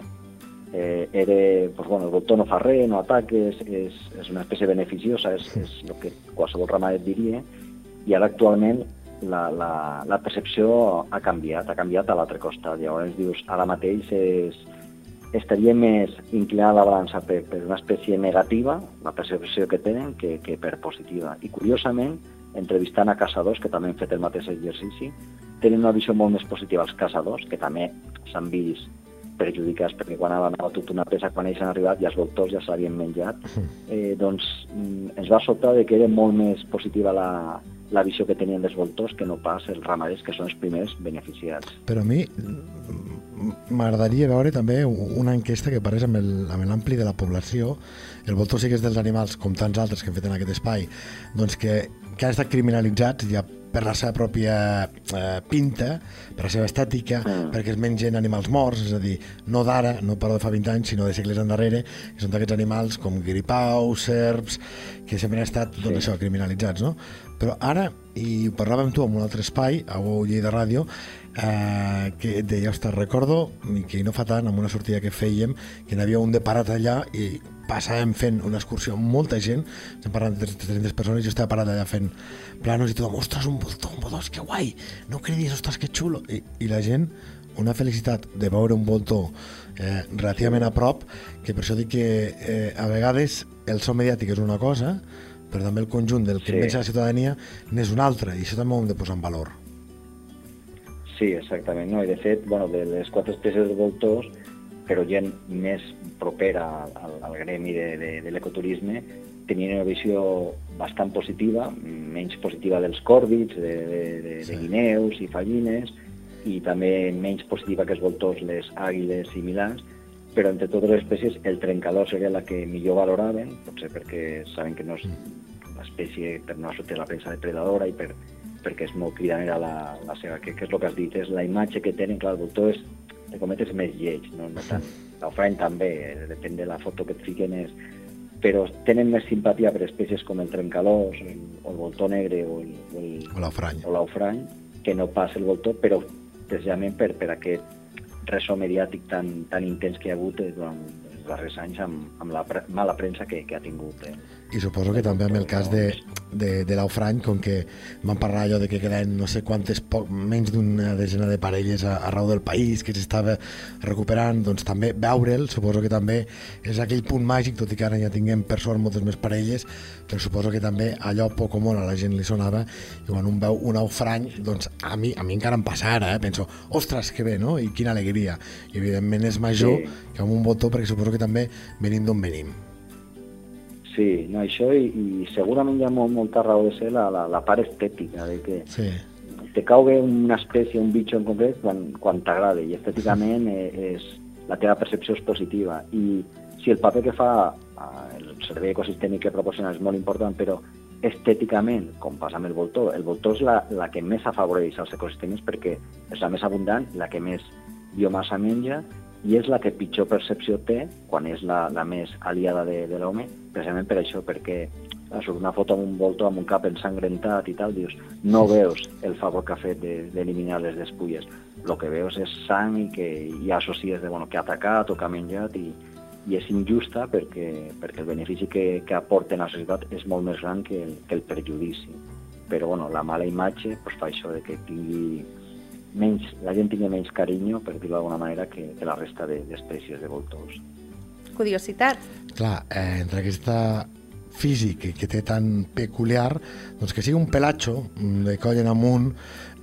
eh, era, doncs, bueno, el voltor no fa res, no ataques, és, és una espècie beneficiosa, és, és el que qualsevol ramadet diria, i ara actualment la, la, la percepció ha canviat, ha canviat a l'altre costat. Llavors dius, ara mateix és, estaria més inclinada la balança per, per una espècie negativa, la percepció que tenen, que, que per positiva. I curiosament, entrevistant a caçadors, que també han fet el mateix exercici, tenen una visió molt més positiva als caçadors, que també s'han vist perjudicats perquè quan ha anat tota una peça, quan ells han arribat i els voltors ja se l'havien menjat, eh, doncs mm, ens va sobtar de que era molt més positiva la, la visió que tenien dels voltors que no pas els ramaders, que són els primers beneficiats. Però a mi m'agradaria veure també una enquesta que parés amb l'ampli de la població. El voltor sí que és dels animals, com tants altres que hem fet en aquest espai, doncs que, que han estat criminalitzats ja per la seva pròpia eh, pinta, per la seva estètica, Mm. perquè es mengen animals morts, és a dir, no d'ara, no però de fa 20 anys, sinó de segles endarrere, que són d'aquests animals com gripaus, serps, que sempre han estat doncs, això, criminalitzats, no? Però ara, i ho parlàvem tu en un altre espai, a UOU Lleida Ràdio, eh, que et deia, ostres, recordo que no fa tant, amb una sortida que fèiem, que n'hi havia un de parat allà i passàvem fent una excursió amb molta gent, estem parlant de 300 persones, jo estava parat allà fent planos i tothom, ostres, un voltor, un voltor, que guai, no cridis, ostres, que xulo. I, i la gent, una felicitat de veure un voltor eh, relativament a prop, que per això dic que eh, a vegades el so mediàtic és una cosa, però també el conjunt del que Sí. pensa la ciutadania n'és una altra, i això també ho hem de posar en valor. Sí, exactament. No? I de fet, bueno, de les quatre espècies de voltors, però gent més propera al, al gremi de, de, de l'ecoturisme, tenien una visió bastant positiva, menys positiva dels còrvids, de, de, de, Sí. de guineus i fallines, i també menys positiva que els voltors, les àguiles i milans, però entre totes les espècies el trencador seria la que millor valoraven, potser perquè saben que no és l'espècie per no té la premsa depredadora i per, perquè és molt cridanera la, la seva, que, que és el que has dit, és la imatge que tenen, clar, el voltor és, de cometes, més lleig, no, no tant. L'ofrany també, eh, depèn de la foto que et fiquen, és, però tenen més simpatia per espècies com el trencalós, el, o el voltor negre o el, o el, O l'ofrany, que no pas el voltor, però precisament per, per aquest ressò mediàtic tan, tan intens que hi ha hagut eh, durant els darrers anys amb, amb la pre mala premsa que, que ha tingut. Eh. I suposo que també amb el cas de, de, de l'Aufrany, com que van parlar allò de que queden no sé quantes, poc, menys d'una desena de parelles a, arreu del país que s'estava recuperant, doncs també veure'l, suposo que també és aquell punt màgic, tot i que ara ja tinguem per sort moltes més parelles, però suposo que també allò poc o molt a la gent li sonava, i quan un veu un Aufrany, doncs a mi, a mi encara em passa ara, eh? penso, ostres, que bé, no? I quina alegria. I evidentment és major Sí. que amb un botó, perquè suposo que també venim d'on venim. Sí, no, això i, i segurament hi ha molt, molta raó de ser la, la, la part estètica, de que Sí, te cau bé una espècie, un bitxo en concret, quan, quan t'agrada, i estèticament eh, és, la teva percepció és positiva. I si el paper que fa eh, el servei ecosistèmic que proporciona és molt important, però estèticament, com passa amb el voltor, el voltor és la, la que més afavoreix els ecosistemes perquè és la més abundant, la que més biomassa menja i és la que pitjor percepció té quan és la, la més aliada de, de l'home, precisament per això, perquè surt una foto amb un voltor amb un cap ensangrentat i tal, dius, no veus el favor que ha fet de- d'eliminar les despulles. El que veus és sang i que hi ha associes de, bueno, que ha atacat o que ha menjat i, i és injusta perquè, perquè el benefici que, que aporten a la societat és molt més gran que el, que el perjudici. Però bueno, la mala imatge pues, fa això de que tingui menys, la gent tingui menys carinyo, per dir-ho d'alguna manera, que, que la resta de- d'espècies de voltors. Curiositat. clar, eh, entre aquesta físic que, té tan peculiar, doncs que sigui un pelatxo de coll en amunt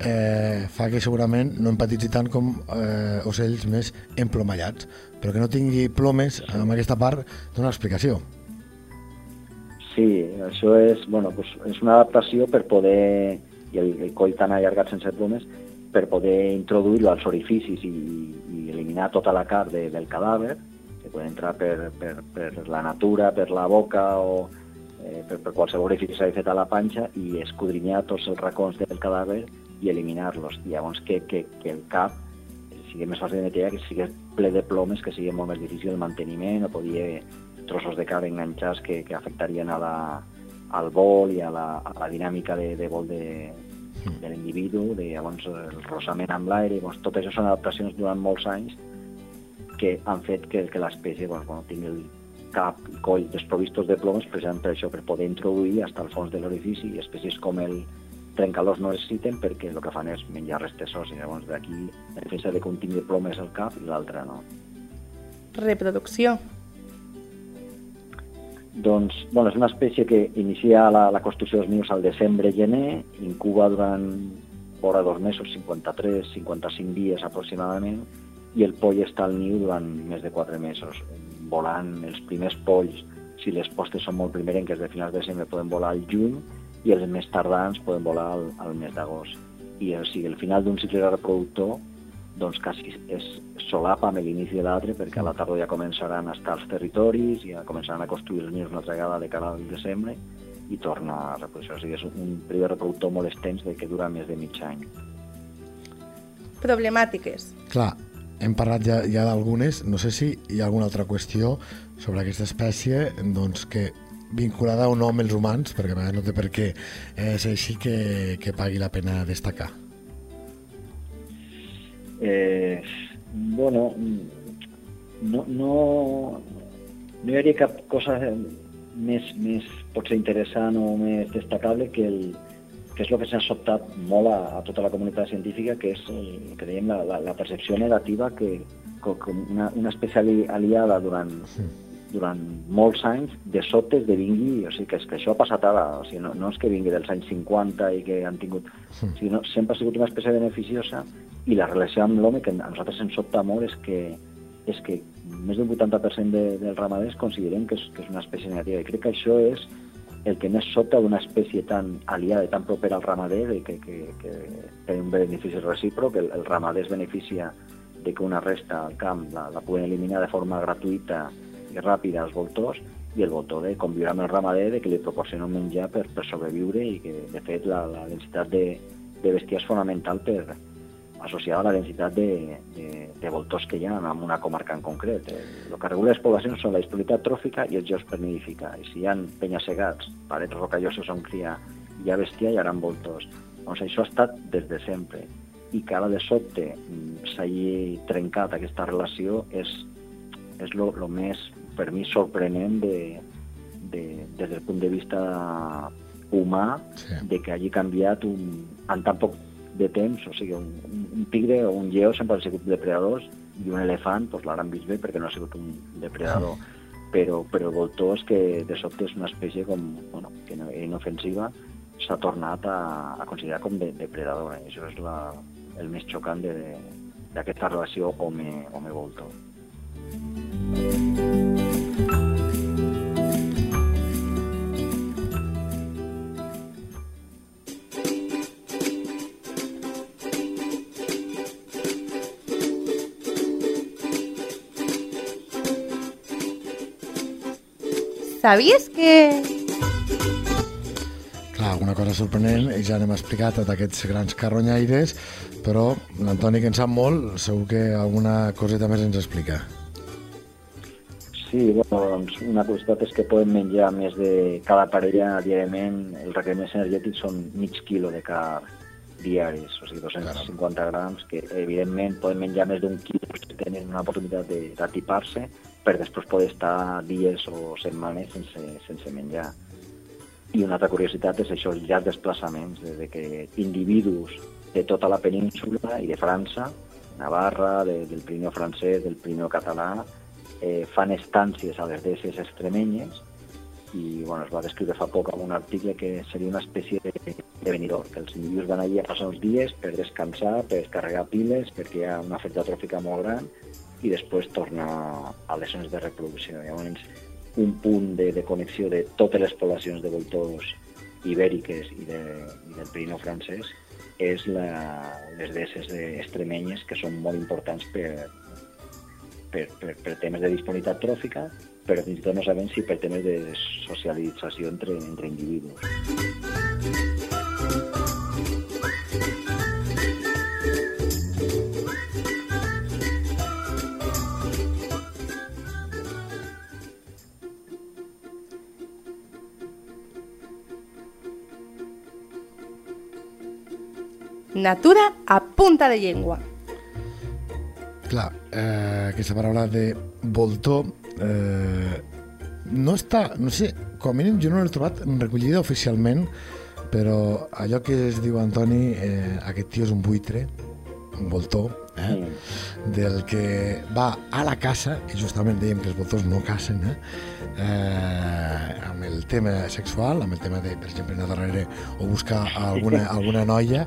eh, fa que segurament no empatitzi tant com eh, ocells més emplomallats, però que no tingui plomes en aquesta part d'una explicació. Sí, això és, bueno, pues, és una adaptació per poder, i el, el coll tan allargat sense plomes, per poder introduir-lo als orificis i, i eliminar tota la carn de, del cadàver, que pot entrar per, per, per la natura, per la boca o eh, per, per qualsevol orifici que fet a la panxa i escudrinyar tots els racons del cadàver i eliminar-los. I llavors que, que, que el cap sigui més fàcil de netejar, que sigui ple de plomes, que sigui molt més difícil el manteniment, o podia trossos de carn enganxats que, que afectarien a la, al vol i a la, a la dinàmica de, de vol de, de l'individu, de llavors el rosament amb l'aire, doncs, tot això són adaptacions durant molts anys que han fet que, que l'espècie doncs, bueno, tingui el cap i coll desprovistos de plomes precisament per això, per poder introduir fins al fons de l'orifici i espècies com el trencalós no necessiten perquè el que fan és menjar restes òssies. Llavors d'aquí la diferència de que un tingui plomes al cap i l'altre no. Reproducció. Doncs, bueno, és una espècie que inicia la, la construcció dels nius al desembre-gener, incuba durant vora dos mesos, 53-55 dies aproximadament, i el poll està al niu durant més de 4 mesos, volant els primers polls, si les postes són molt primerenques de finals de desembre, poden volar al juny, i els més tardans poden volar al, al mes d'agost. I o sigui, el final d'un cicle reproductor doncs quasi es solapa amb l'inici de l'altre perquè a la tardor ja començaran a estar als territoris, ja començaran a construir els nius una altra vegada de cara al desembre i torna a reproducció. O sigui, és un període reproductor molt extens de que dura més de mig any. Problemàtiques. Clar, hem parlat ja, ja d'algunes, no sé si hi ha alguna altra qüestió sobre aquesta espècie doncs, que vinculada o no amb els humans, perquè no té per què eh, ser així que, que pagui la pena destacar. Bueno, no, no, no hi hauria cap cosa més, més potser interessant o més destacable que, el, que és el que s'ha sobtat molt a, a tota la comunitat científica, que és el que dèiem la, la, la percepció negativa que, que una, una espècie ali- aliada durant durant molts anys, de sobte vingui, o sigui, que, és que això ha passat ara, o sigui, no, no és que vingui dels anys 50 i que han tingut, mm. sinó sempre ha sigut una espècie beneficiosa i la relació amb l'home, que a nosaltres ens sobta molt, és que, és que més d'un 80% de, dels ramaders consideren que és, que és una espècie negativa. I crec que això és el que més sobta d'una espècie tan aliada i tan propera al ramader de que, que, que té un benefici recíproc, el, el ramader es beneficia de que una resta al camp la, la puguen eliminar de forma gratuïta i ràpida als voltors i el voltor de conviure amb el ramader de que li proporciona un menjar per, per sobreviure i que de fet la, la densitat de, de bestiar és fonamental per, associada a la densitat de, de, de voltors que hi ha en una comarca en concret. El que regula les poblacions són la disponibilitat tròfica i els jocs per nidificar. I si hi ha penya-segats, parets rocalloses on cria, hi ha bestiar, hi haurà voltors. Doncs això ha estat des de sempre. I que ara de sobte mm, s'hagi trencat aquesta relació és, és lo, lo més, per mi, sorprenent de, de, des del punt de vista humà sí. de que hagi canviat un, en tan poc de temps, o sigui, un, un tigre o un lleó sempre han sigut depredadors i un elefant doncs l'han vist bé perquè no ha sigut un depredador. Però, però el voltor és que de sobte és una espècie com, bueno, que no, inofensiva s'ha tornat a, a considerar com de, depredadora. I això és la, el més xocant d'aquesta relació home-voltor. Home Sabies que... Clar, alguna cosa sorprenent, i ja n'hem explicat d'aquests grans carronyaires, però l'Antoni, que en sap molt, segur que alguna coseta més ens explica. Sí, bueno, doncs una curiositat és que poden menjar més de cada parella diàriament, els requeriments energètics són mig quilo de car diaris, o sigui, 250 grams, que evidentment poden menjar més d'un quilo si tenen una oportunitat d'atipar-se, per després poder estar dies o setmanes sense, sense menjar. I una altra curiositat és això, els llargs desplaçaments, de que individus de tota la península i de França, Navarra, de, del Pirineu francès, del Pirineu català, eh, fan estàncies a les deses extremenyes i bueno, es va descriure fa poc en un article que seria una espècie de, de venidor, que els individus van allà a passar uns dies per descansar, per descarregar piles, perquè hi ha una oferta tròfica molt gran i després torna a les zones de reproducció. Llavors, un punt de, de connexió de totes les poblacions de voltors ibèriques i, de, i del Pirineu francès és la, les deses extremenyes que són molt importants per, per, per, per temes de disponibilitat tròfica, però fins i tot no sabem si per temes de socialització entre, entre individus. Natura a punta de llengua. Clar, eh, aquesta paraula de voltor eh, no està, no sé, com a mínim jo no l'he trobat recollida oficialment, però allò que es diu Antoni, eh, aquest tio és un buitre, un voltor, eh? Mm. del que va a la casa, i justament dèiem que els voltors no cacen, eh? Eh, amb el tema sexual, amb el tema de, per exemple, anar darrere o buscar alguna, alguna noia,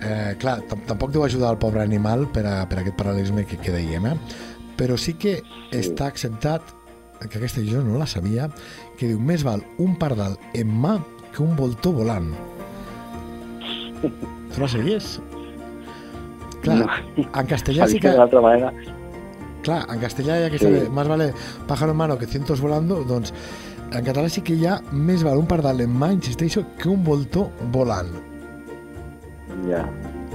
eh, clar, tampoc deu ajudar el pobre animal per a, per a aquest paral·lelisme que, que dèiem, eh? però sí que està acceptat, que aquesta jo no la sabia, que diu, més val un pardal en mà que un voltor volant. Tu la sabies? Clar, no. en castellà sí que... D'altra manera... Clar, en castellà ha aquesta sí. de más vale pájaro en mano que cientos volando, doncs en català sí que hi ha més val un pardal en mà, insisteixo, que un voltor volant. Ja,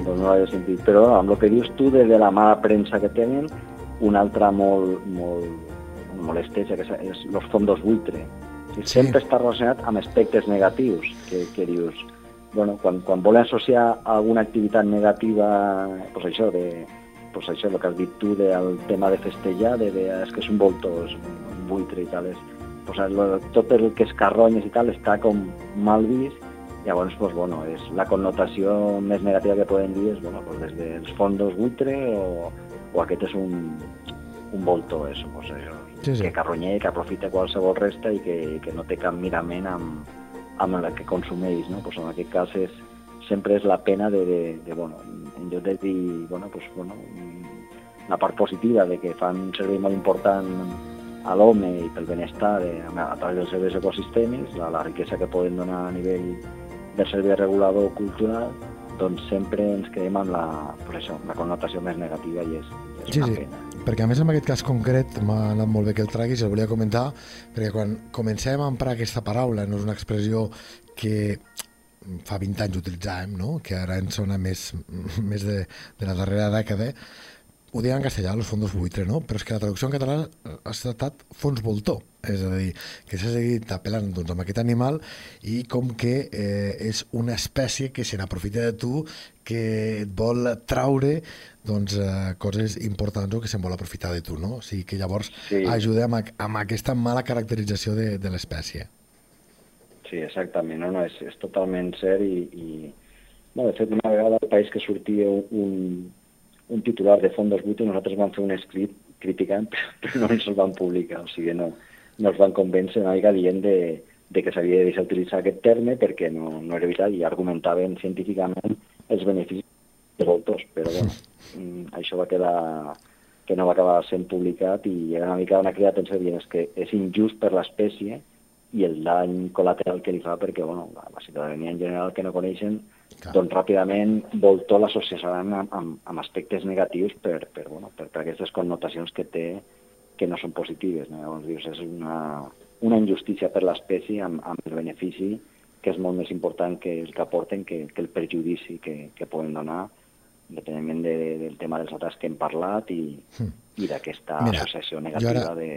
doncs no l'havia sentit. Però amb el que dius tu de, de la mala premsa que tenen, una altra molt, molt, molt estesa, que és els fondos buitre. Sí. Sempre està relacionat amb aspectes negatius, que, que dius, bueno, quan, quan volen associar alguna activitat negativa, pues això, de, pues això, el que has dit tu del tema de festejar, de, de és que és un voltor, és un buitre i tal, és, pues, lo, tot el que és carronyes i tal està com mal vist, llavors, pues, bueno, és la connotació més negativa que poden dir és, bueno, pues, des dels fondos buitre o, o aquest és un, un voltor, eso, pues, això, Sí, sí. que carronyer, que aprofita qualsevol resta i que, que no té cap mirament amb, amb la que consumeix, no? Pues en aquest cas és, sempre és la pena de, de, de bueno, en lloc de dir, bueno, pues, bueno, la part positiva de que fan un servei molt important a l'home i pel benestar de, a, través dels seus ecosistemes, la, la riquesa que poden donar a nivell del servei regulador cultural, doncs sempre ens quedem amb la, pues això, la connotació més negativa i és, és Sí, una sí, pena. Perquè a més en aquest cas concret m'ha anat molt bé que el traguis, el volia comentar, perquè quan comencem a emprar aquesta paraula, no és una expressió que fa 20 anys utilitzàvem, no? que ara ens sona més, *laughs* més de, de la darrera dècada, ho diuen en castellà, los fondos buitre, no? Però és que la traducció en català ha estat fons voltor, és a dir, que s'ha seguit apel·lant doncs, amb aquest animal i com que eh, és una espècie que se n'aprofita de tu, que et vol traure doncs, eh, coses importants o que se'n vol aprofitar de tu, no? O sigui que llavors Sí. ajuda amb, amb aquesta mala caracterització de, de l'espècie. Sí, exactament, no, no, és, és totalment cert i, i no, de fet una vegada al país que sortia un, un titular de fondos buitres nosaltres vam fer un escrit criticant *laughs* però no ens el van publicar, o sigui, no, no els van convèncer una mica dient de, de que s'havia de deixar utilitzar aquest terme perquè no, no era veritat i argumentaven científicament els beneficis de voltors, però bueno, *laughs* mm, això va quedar que no va acabar sent publicat i era una mica una crida d'atenció dient és que és injust per l'espècie i el dany col·lateral que li fa perquè bueno, la, la ciutadania en general que no coneixen Clar. doncs ràpidament voltor l'associaran amb, amb, amb aspectes negatius per, per, bueno, per, per aquestes connotacions que té que no són positives. No? Llavors dius, és una, una injustícia per l'espècie amb, amb el benefici que és molt més important que el que aporten que, que el perjudici que, que poden donar independentment de, del tema dels atacs que hem parlat i, i d'aquesta associació negativa de...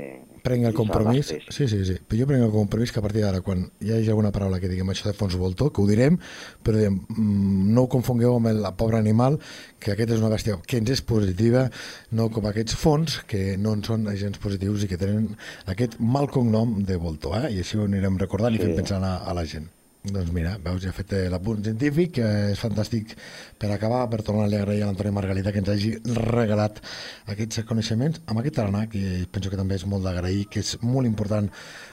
Prenc el compromís, sí, sí, sí, però jo prenc el compromís que a partir d'ara, quan hi hagi alguna paraula que diguem això de fons voltor, que ho direm, però diem, mm, no ho confongueu amb el pobre animal, que aquest és una bèstia que ens és positiva, no com aquests fons que no en són agents positius i que tenen aquest mal cognom de voltor, eh? i així ho anirem recordant i Sí. fent pensar a, a la gent. Doncs mira, veus, he fet eh, l'apunt científic, que és fantàstic per acabar, per tornar-li a agrair a l'Antoni Margalida que ens hagi regalat aquests coneixements amb aquest tarannà, que penso que també és molt d'agrair, que és molt important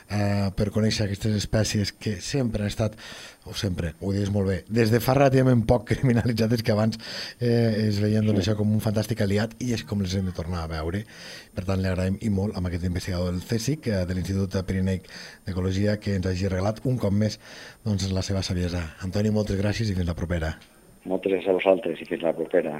eh, per conèixer aquestes espècies que sempre han estat, o sempre, ho dius molt bé, des de fa relativament poc *laughs* criminalitzades que abans eh, es veien doncs, això com un fantàstic aliat i és com les hem de tornar a veure. Per tant, li agraïm i molt amb aquest investigador del CSIC, eh, de l'Institut Pirineic d'Ecologia, que ens hagi regalat un cop més doncs, la seva saviesa. Antoni, moltes gràcies i fins la propera. Moltes gràcies a vosaltres i fins la propera.